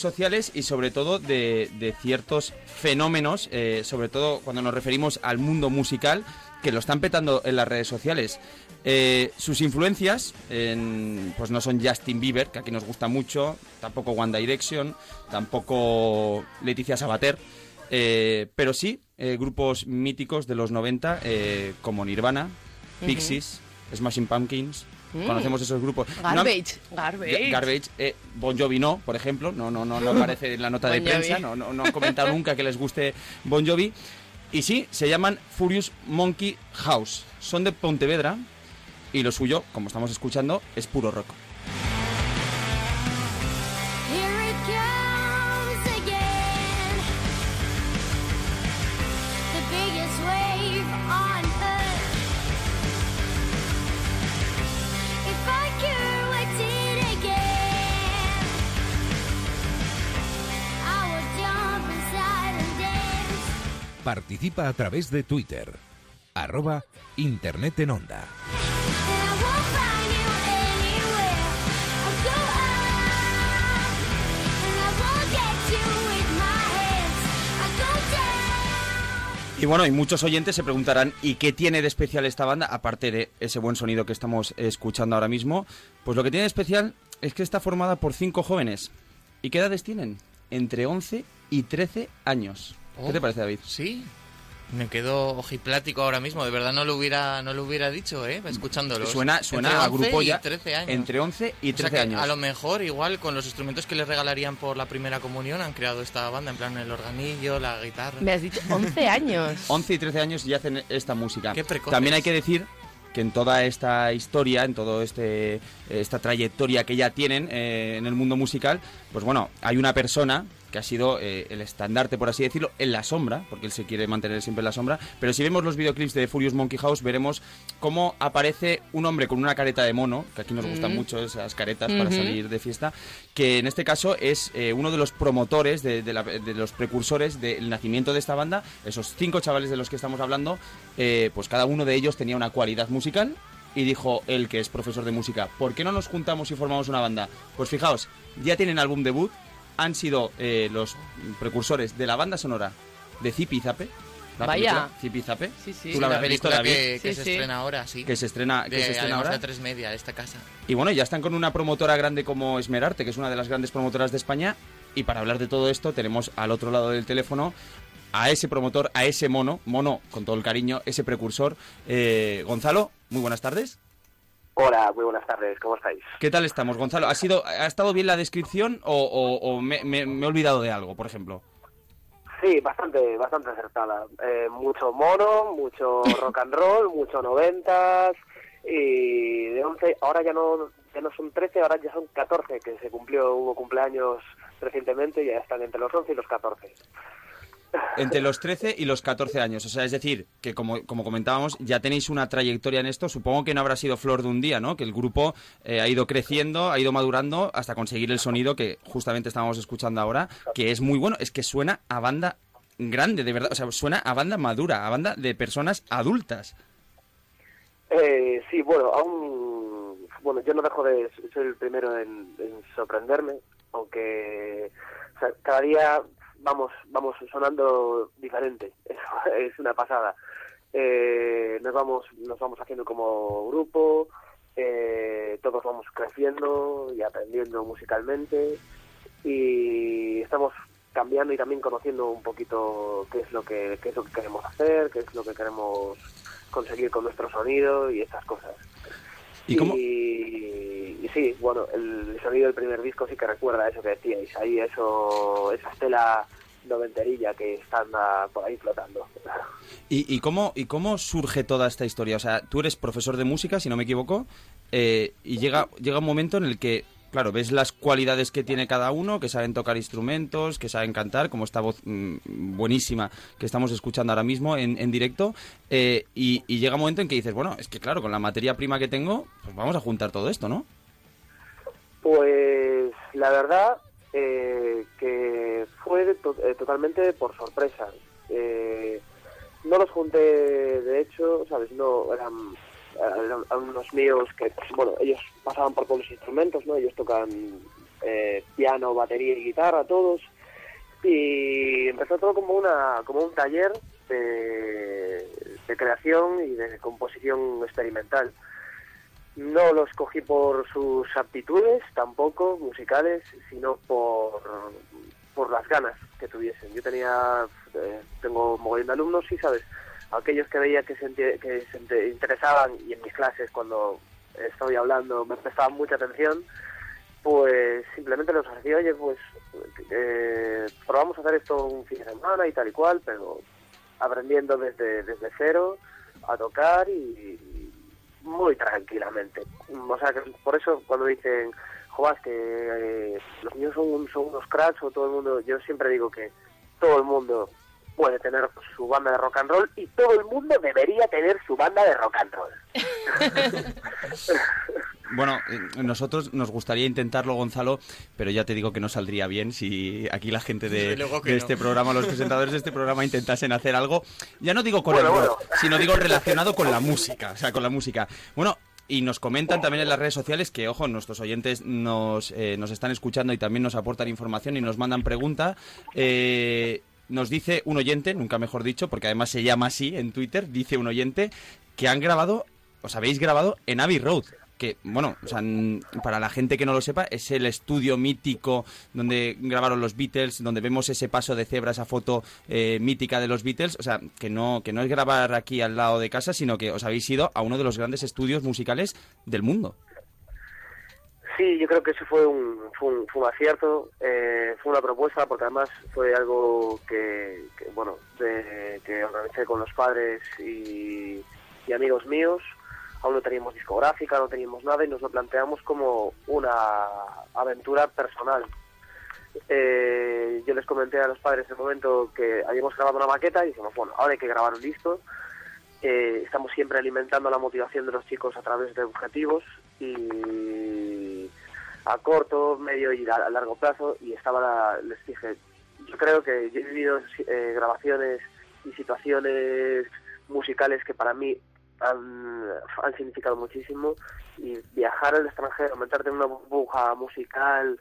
sociales y sobre todo de, de ciertos fenómenos, eh, sobre todo cuando nos referimos al mundo musical, que lo están petando en las redes sociales. Eh, sus influencias en- pues no son Justin Bieber, que aquí nos gusta mucho, tampoco One Direction, tampoco Leticia Sabater, eh, pero sí grupos míticos de los 90 eh, como Nirvana. Pixies, Smashing Pumpkins. Mm. Conocemos esos grupos. No Garbage, garbage. Ga- Garbage, eh, Bon Jovi no, por ejemplo, no, no, no, no aparece en la nota de Bon prensa, no, no, no han comentado nunca que les guste Bon Jovi. Y sí, se llaman Furious Monkey House. Son de Pontevedra y lo suyo, como estamos escuchando, es puro rock. Participa a través de Twitter. Arroba Internet en Onda. Y bueno, y muchos oyentes se preguntarán, ¿y qué tiene de especial esta banda? Aparte de ese buen sonido que estamos escuchando ahora mismo, pues lo que tiene de especial es que está formada por cinco jóvenes. ¿Y qué edades tienen? Entre 11 y 13 años. ¿Qué Oh. te parece, David? Sí. Me quedo ojiplático ahora mismo. De verdad no lo hubiera, no lo hubiera dicho, ¿eh? Escuchándolo. Suena, suena Entre a 11 grupo y ya. 13 años. Entre 11 y O sea 13 años. A lo mejor, igual, con los instrumentos que les regalarían por la primera comunión, han creado esta banda, en plan el organillo, la guitarra. Me has dicho 11 años. 11 y 13 años ya hacen esta música. Qué precoces. También hay que decir que en toda esta historia, en toda este, esta trayectoria que ya tienen eh, en el mundo musical, pues bueno, hay una persona que ha sido eh, el estandarte, por así decirlo, en la sombra, porque él se quiere mantener siempre en la sombra, pero si vemos los videoclips de Furious Monkey House, veremos cómo aparece un hombre con una careta de mono, que aquí nos gustan Mm. mucho esas caretas para salir de fiesta, que en este caso es eh, uno de los promotores, de, de la- de los precursores del nacimiento de esta banda. Esos cinco chavales de los que estamos hablando, eh, pues cada uno de ellos tenía una cualidad musical. Y dijo él, que es profesor de música, ¿por qué no nos juntamos y formamos una banda? Pues fijaos, ya tienen álbum debut, han sido eh, los precursores de la banda sonora de Zipi Zape. La Vaya. película, Zipi Zape. Sí, sí. Tú la la visto, película David, que, que Sí, se sí. estrena ahora, sí. que se estrena, que de, se estrena ahora. de tres media, esta casa. Y bueno, ya están con una promotora grande como Esmerarte, que es una de las grandes promotoras de España. Y para hablar de todo esto, tenemos al otro lado del teléfono a ese promotor, a ese mono, mono con todo el cariño, ese precursor. Eh, Gonzalo, muy buenas tardes. Hola, muy buenas tardes, ¿cómo estáis? ¿Qué tal estamos, Gonzalo? ¿Ha, sido, ha estado bien la descripción o, o- o me, me- me he olvidado de algo, por ejemplo? Sí, bastante, bastante acertada. Eh, mucho mono, mucho rock and roll, mucho noventas y de 11, ahora ya no, ya no son 13, ahora ya son 14, que se cumplió, hubo cumpleaños recientemente y ya están entre los 11 y los 14. Entre los 13 y los 14 años. O sea, es decir, que como, como comentábamos, ya tenéis una trayectoria en esto. Supongo que no habrá sido flor de un día, ¿no? Que el grupo eh, ha ido creciendo, ha ido madurando hasta conseguir el sonido que justamente estábamos escuchando ahora, que es muy bueno. Es que suena a banda grande, de verdad. O sea, suena a banda madura, a banda de personas adultas. Eh, sí, bueno, aún, bueno, yo no dejo de ser el primero en, en sorprenderme, aunque o sea, cada día vamos, vamos sonando diferente, es una pasada. Eh, nos vamos, nos vamos haciendo como grupo, eh, todos vamos creciendo y aprendiendo musicalmente y estamos cambiando y también conociendo un poquito qué es lo que qué es lo que queremos hacer, qué es lo que queremos conseguir con nuestro sonido y estas cosas. ¿Y cómo? Y, y sí, bueno, el sonido del primer disco sí que recuerda eso que decíais, ahí eso, esa estela noventerilla que está ah, por ahí flotando. ¿Y, y cómo, ¿Y cómo surge toda esta historia? O sea, tú eres profesor de música, si no me equivoco, eh, y llega, llega un momento en el que, claro, ves las cualidades que tiene cada uno, que saben tocar instrumentos, que saben cantar, como esta voz mm, buenísima que estamos escuchando ahora mismo en, en directo, eh, y, y llega un momento en que dices, bueno, es que claro, con la materia prima que tengo, pues vamos a juntar todo esto, ¿no? Pues la verdad eh, que fue to- eh, totalmente por sorpresa. Eh, no los junté, de hecho, ¿sabes? No, eran, eran unos míos que, bueno, ellos pasaban por todos los instrumentos, ¿no? Ellos tocan eh, piano, batería y guitarra, todos. Y empezó todo como una como un taller de, de creación y de composición experimental. No los cogí por sus aptitudes, tampoco musicales, sino por, por las ganas que tuviesen. Yo tenía, eh, tengo mogollón de alumnos y, ¿sabes? Aquellos que veía que se, que se interesaban y en mis clases cuando estoy hablando me prestaban mucha atención, pues simplemente les ofrecí, oye, pues eh, probamos a hacer esto un fin de semana y tal y cual, pero aprendiendo desde, desde cero a tocar y, y muy tranquilamente. O sea, que por eso cuando dicen, joder, que eh, los niños son, son unos cracks o todo el mundo, yo siempre digo que todo el mundo puede tener su banda de rock and roll y todo el mundo debería tener su banda de rock and roll. Bueno, eh, nosotros nos gustaría intentarlo, Gonzalo, pero ya te digo que no saldría bien si aquí la gente de, no. este programa, los presentadores de este programa intentasen hacer algo, ya no digo con Bueno, el bueno. rock, sino digo relacionado con la música, o sea, con la música. Bueno, y nos comentan también en las redes sociales que, ojo, nuestros oyentes nos, eh, nos están escuchando y también nos aportan información y nos mandan pregunta. Eh, nos dice un oyente, nunca mejor dicho, porque además se llama así en Twitter, dice un oyente que han grabado, os habéis grabado en Abbey Road. Que, bueno, o sea, para la gente que no lo sepa, es el estudio mítico donde grabaron los Beatles, donde vemos ese paso de cebra, esa foto eh, mítica de los Beatles. O sea, que no, que no es grabar aquí al lado de casa, sino que os habéis ido a uno de los grandes estudios musicales del mundo. Sí, yo creo que eso fue un, fue un, fue un acierto, eh, fue una propuesta, porque además fue algo que, que, bueno, de- que organicé con los padres y, y amigos míos. Aún no teníamos discográfica, no teníamos nada y nos lo planteamos como una aventura personal. Eh, yo les comenté a los padres en el momento que habíamos grabado una maqueta y dijimos, bueno, ahora hay que grabar un disco. Eh, estamos siempre alimentando la motivación de los chicos a través de objetivos y a corto, medio y a largo plazo y estaba la- les dije, yo creo que yo he vivido eh, grabaciones y situaciones musicales que para mí han, han significado muchísimo y viajar al extranjero, meterte en una burbuja musical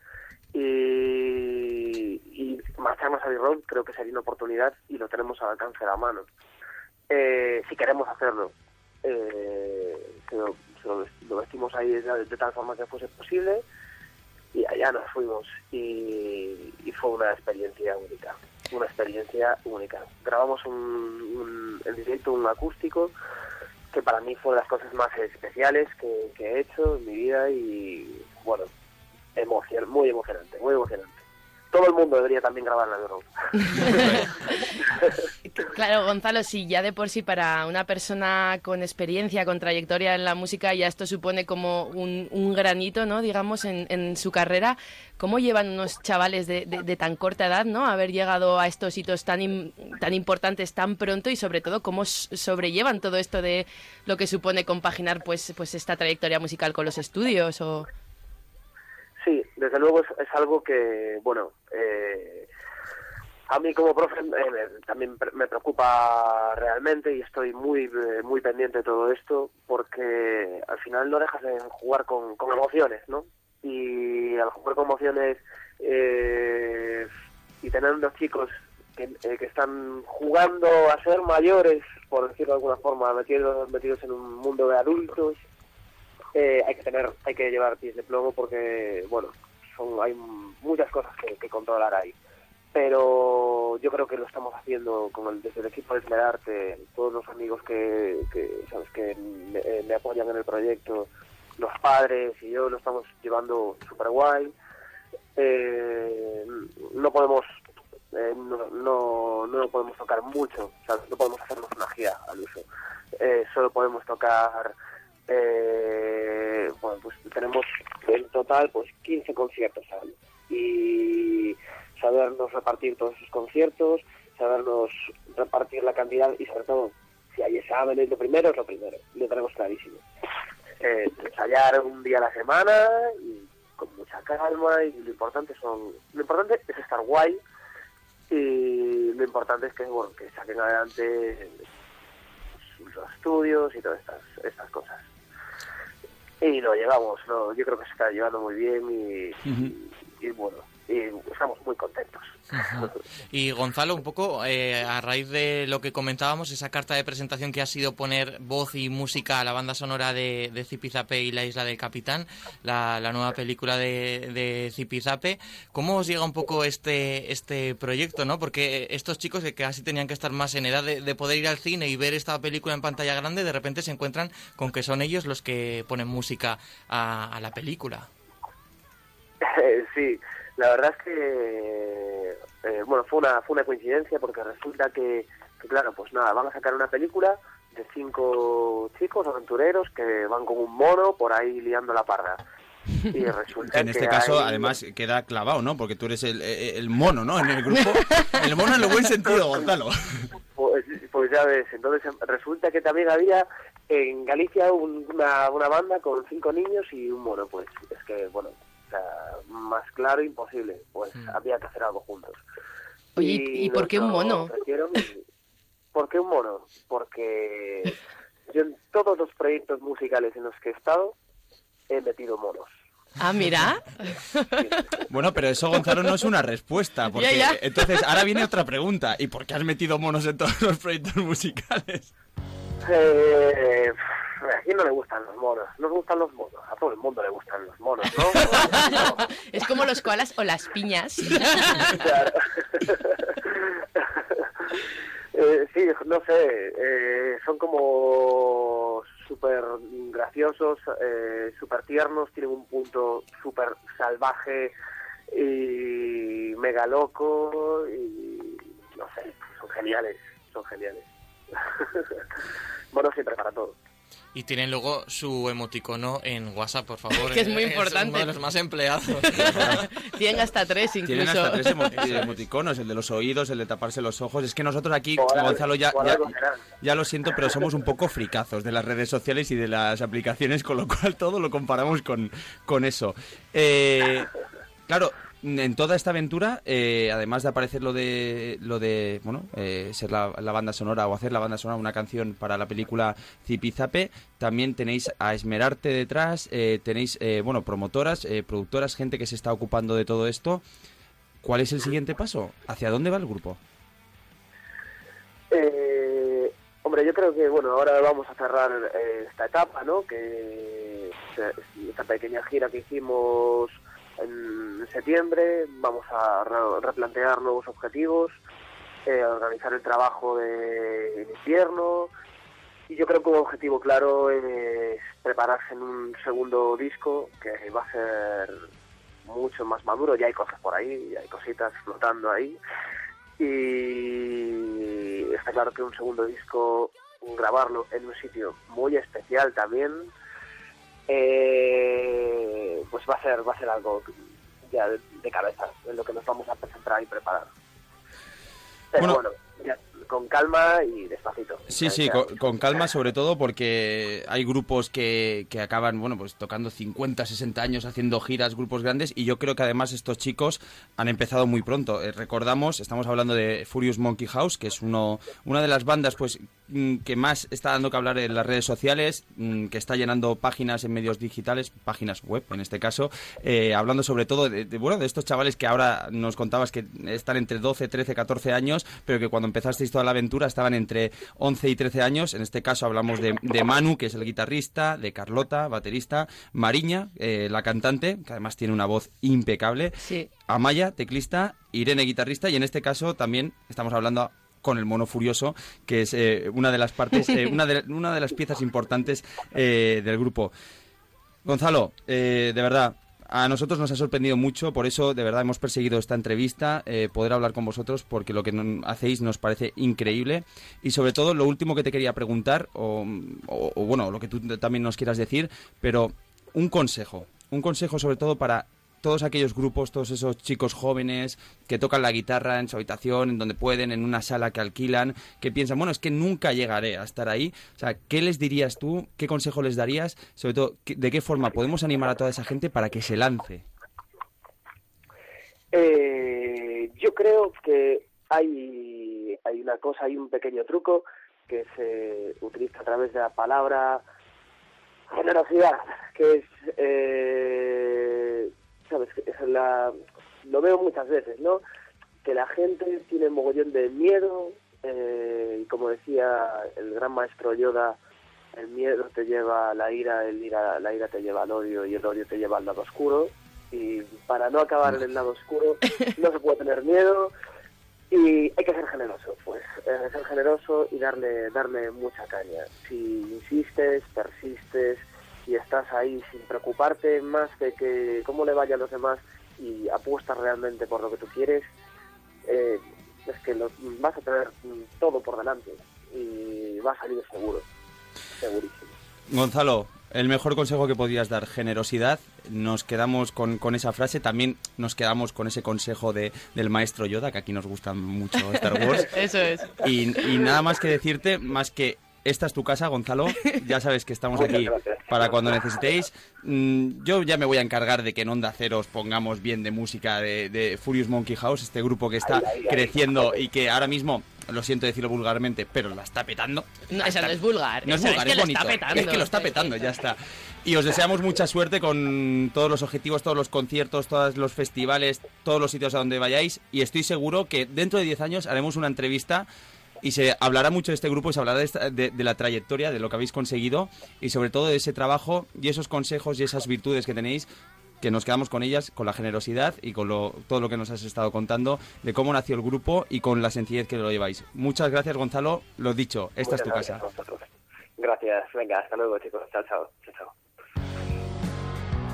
y, y marcharnos a Road creo que sería una oportunidad y lo tenemos al alcance de la mano. Eh, si queremos hacerlo, eh, lo, lo vestimos ahí de, de tal forma que fuese posible y allá nos fuimos y, y fue una experiencia única, una experiencia única. Grabamos un, un- en directo un acústico que para mí fue de las cosas más especiales que, he hecho en mi vida y bueno, emocion, muy emocionante, muy emocionante. Todo el mundo debería también grabar la Claro, Gonzalo, si ya de por sí para una persona con experiencia, con trayectoria en la música, ya esto supone como un, un granito, ¿no? Digamos, en, en su carrera, ¿cómo llevan unos chavales de, de- de tan corta edad, ¿no? Haber llegado a estos hitos tan, tan importantes tan pronto y sobre todo cómo sobrellevan todo esto de lo que supone compaginar pues, pues esta trayectoria musical con los estudios o... Sí, desde luego es, es algo que, bueno, eh, a mí como profe eh, me- también me preocupa realmente y estoy muy eh, muy pendiente de todo esto porque al final no dejas de jugar con, con emociones, ¿no? Y al jugar con emociones eh, y tener unos chicos que, eh, que están jugando a ser mayores, por decirlo de alguna forma, metidos, metidos en un mundo de adultos, eh, hay que tener, hay que llevar pies de plomo porque, bueno, son, hay muchas cosas que, que controlar ahí. Pero yo creo que lo estamos haciendo con desde el equipo de Esmerarte, todos los amigos que, sabes que me, eh, me apoyan en el proyecto, los padres y yo lo estamos llevando súper guay. Eh, no podemos eh, no, no, no podemos tocar mucho, no podemos hacernos una gira al uso. Eh, solo podemos tocar eh, bueno, pues tenemos en total pues 15 conciertos al año y sabernos repartir todos esos conciertos, sabernos repartir la cantidad y sobre todo si hay exámenes, lo primero es lo primero, lo tenemos clarísimo. Eh, ensayar un día a la semana y con mucha calma y lo importante son lo importante es estar guay y lo importante es que bueno que saquen adelante los estudios y todas estas estas cosas y lo llevamos, ¿no? yo creo que se está llevando muy bien y bueno, y estamos muy contentos. Y Gonzalo, un poco eh, a raíz de lo que comentábamos, esa carta de presentación que ha sido poner voz y música a la banda sonora de, de Zipizape y la Isla del Capitán, la, la nueva película de, de Zipizape, ¿cómo os llega un poco este, este proyecto? ¿no? Porque estos chicos que casi tenían que estar más en edad de, de poder ir al cine y ver esta película en pantalla grande, de repente se encuentran con que son ellos los que ponen música a, a la película. sí, la verdad es que eh, bueno fue una fue una coincidencia porque resulta que, que, claro pues nada van a sacar una película de cinco chicos aventureros que van con un mono por ahí liando la parda y resulta en este caso, hay- además, queda clavado, ¿no? Porque tú eres el, el- mono, ¿no? En el grupo. El mono en el buen sentido, Gonzalo. Pues, pues ya ves, entonces resulta que también había en Galicia un- una, una banda con cinco niños y un mono, pues es que, bueno, sea, más claro imposible, pues Mm. había que hacer algo juntos. Oye, ¿y- y por qué un mono? ¿Por qué un mono? Porque yo en todos los proyectos musicales en los que he estado he metido monos. Ah, mira. Bueno, pero eso, Gonzalo, no es una respuesta. Porque Ya, ya. entonces, ahora viene otra pregunta. ¿Y por qué has metido monos en todos los proyectos musicales? Eh, ¿A quién no le gustan los monos? Nos gustan los monos. A todo el mundo le gustan los monos, ¿no? Es como los koalas o las piñas. Claro. Eh, sí, no sé, eh, son como súper graciosos, eh, súper tiernos, tienen un punto súper salvaje y mega loco y no sé, son geniales, son geniales. bueno, siempre para todo. Y tienen luego su emoticono en WhatsApp, por favor. Que es muy uno importante. de los más empleados. Tienen hasta tres Tienen incluso. hasta tres emo- emoticonos, el de los oídos, el de taparse los ojos. Es que nosotros aquí, Gonzalo, ya, ya lo siento, pero somos un poco fricazos de las redes sociales y de las aplicaciones, con lo cual todo lo comparamos con, con eso. Eh, claro, en toda esta aventura, eh, además de aparecer lo de, lo de bueno, eh, ser la, banda sonora o hacer la banda sonora, una canción para la película Zipizape, también tenéis a Esmerarte detrás, eh, tenéis, eh, bueno, promotoras, eh, productoras, gente que se está ocupando de todo esto. ¿Cuál es el siguiente paso? ¿Hacia dónde va el grupo? Hombre, yo creo que bueno, ahora vamos a cerrar esta etapa, ¿no? Que esta pequeña gira que hicimos en septiembre, vamos a re- replantear nuevos objetivos, eh, organizar el trabajo de invierno. Y yo creo que un objetivo claro es prepararse en un segundo disco que va a ser mucho más maduro, ya hay cosas por ahí, ya hay cositas flotando ahí. Y está claro que un segundo disco, grabarlo en un sitio muy especial también, eh, pues va a ser va a ser algo ya de, de cabeza, en lo que nos vamos a presentar y preparar. Pero Bueno. Con calma y despacito. Sí, sí, con, con calma sobre todo porque hay grupos que, que acaban, bueno, pues tocando 50, 60 años, haciendo giras, grupos grandes, y yo creo que además estos chicos han empezado muy pronto. Eh, recordamos, estamos hablando de Furious Monkey House, que es uno, una de las bandas pues mm, que más está dando que hablar en las redes sociales, mm, que está llenando páginas en medios digitales, páginas web en este caso, eh, hablando sobre todo de, de, bueno, de estos chavales que ahora nos contabas que están entre 12, 13, 14 años, pero que cuando empezasteis toda la aventura estaban entre 11 y 13 años. En este caso hablamos de, de Manu, que es el guitarrista, de Carlota, baterista, Mariña, eh, la cantante, que además tiene una voz impecable, Sí. Amaya, teclista, Irene, guitarrista, y en este caso también estamos hablando con el mono furioso, que es eh, una de las partes, eh, una, de, una de las piezas importantes eh, del grupo. Gonzalo, de verdad, a nosotros nos ha sorprendido mucho, por eso de verdad hemos perseguido esta entrevista, eh, poder hablar con vosotros, porque lo que hacéis nos parece increíble. Y sobre todo, lo último que te quería preguntar, o- o, bueno, lo que tú también nos quieras decir, pero un consejo, un consejo sobre todo para todos aquellos grupos, todos esos chicos jóvenes que tocan la guitarra en su habitación, en donde pueden, en una sala que alquilan, que piensan, bueno, es que nunca llegaré a estar ahí. O sea, ¿qué les dirías tú? ¿Qué consejo les darías? Sobre todo, ¿qué- ¿de qué forma podemos animar a toda esa gente para que se lance? Eh, yo creo que hay, hay una cosa, hay un pequeño truco que se utiliza a través de la palabra generosidad, que es eh, ¿sabes? Es la, lo veo muchas veces, ¿no? Que la gente tiene mogollón de miedo, eh, y como decía el gran maestro Yoda, el miedo te lleva a la ira, el ira, la ira te lleva al odio y el odio te lleva al lado oscuro. Y para no acabar en el lado oscuro no se puede tener miedo y hay que ser generoso, pues eh, ser generoso y darle darle mucha caña. Si insistes, persistes y estás ahí sin preocuparte más de que cómo le vaya a los demás y apuestas realmente por lo que tú quieres, eh, es que lo, vas a tener todo por delante y va a salir seguro, segurísimo. Gonzalo, el mejor consejo que podías dar, generosidad. Nos quedamos con, con esa frase. También nos quedamos con ese consejo de, del maestro Yoda, que aquí nos gusta mucho Star Wars. Eso es. Y, y nada más que decirte, más que esta es tu casa, Gonzalo. Ya sabes que estamos aquí gracias. para cuando necesitéis. Mm, Yo ya me voy a encargar de que en Onda Cero os pongamos bien de música de, de Furious Monkey House, este grupo que está creciendo y que ahora mismo, lo siento decirlo vulgarmente, pero la está petando. No, eso no es vulgar. No es vulgar, es, es, que lo bonito. está petando. Es que lo está petando, ya está. Y os deseamos mucha suerte con todos los objetivos, todos los conciertos, todos los festivales, todos los sitios a donde vayáis. Y estoy seguro que dentro de 10 años haremos una entrevista y se hablará mucho de este grupo y se hablará de, esta- de- de la trayectoria, de lo que habéis conseguido y sobre todo de ese trabajo y esos consejos y esas virtudes que tenéis que nos quedamos con ellas, con la generosidad y con lo- todo lo que nos has estado contando de cómo nació el grupo y con la sencillez que lo lleváis. Muchas gracias, Gonzalo. Lo dicho, esta es tu casa. gracias venga, hasta luego chicos, chao. chao.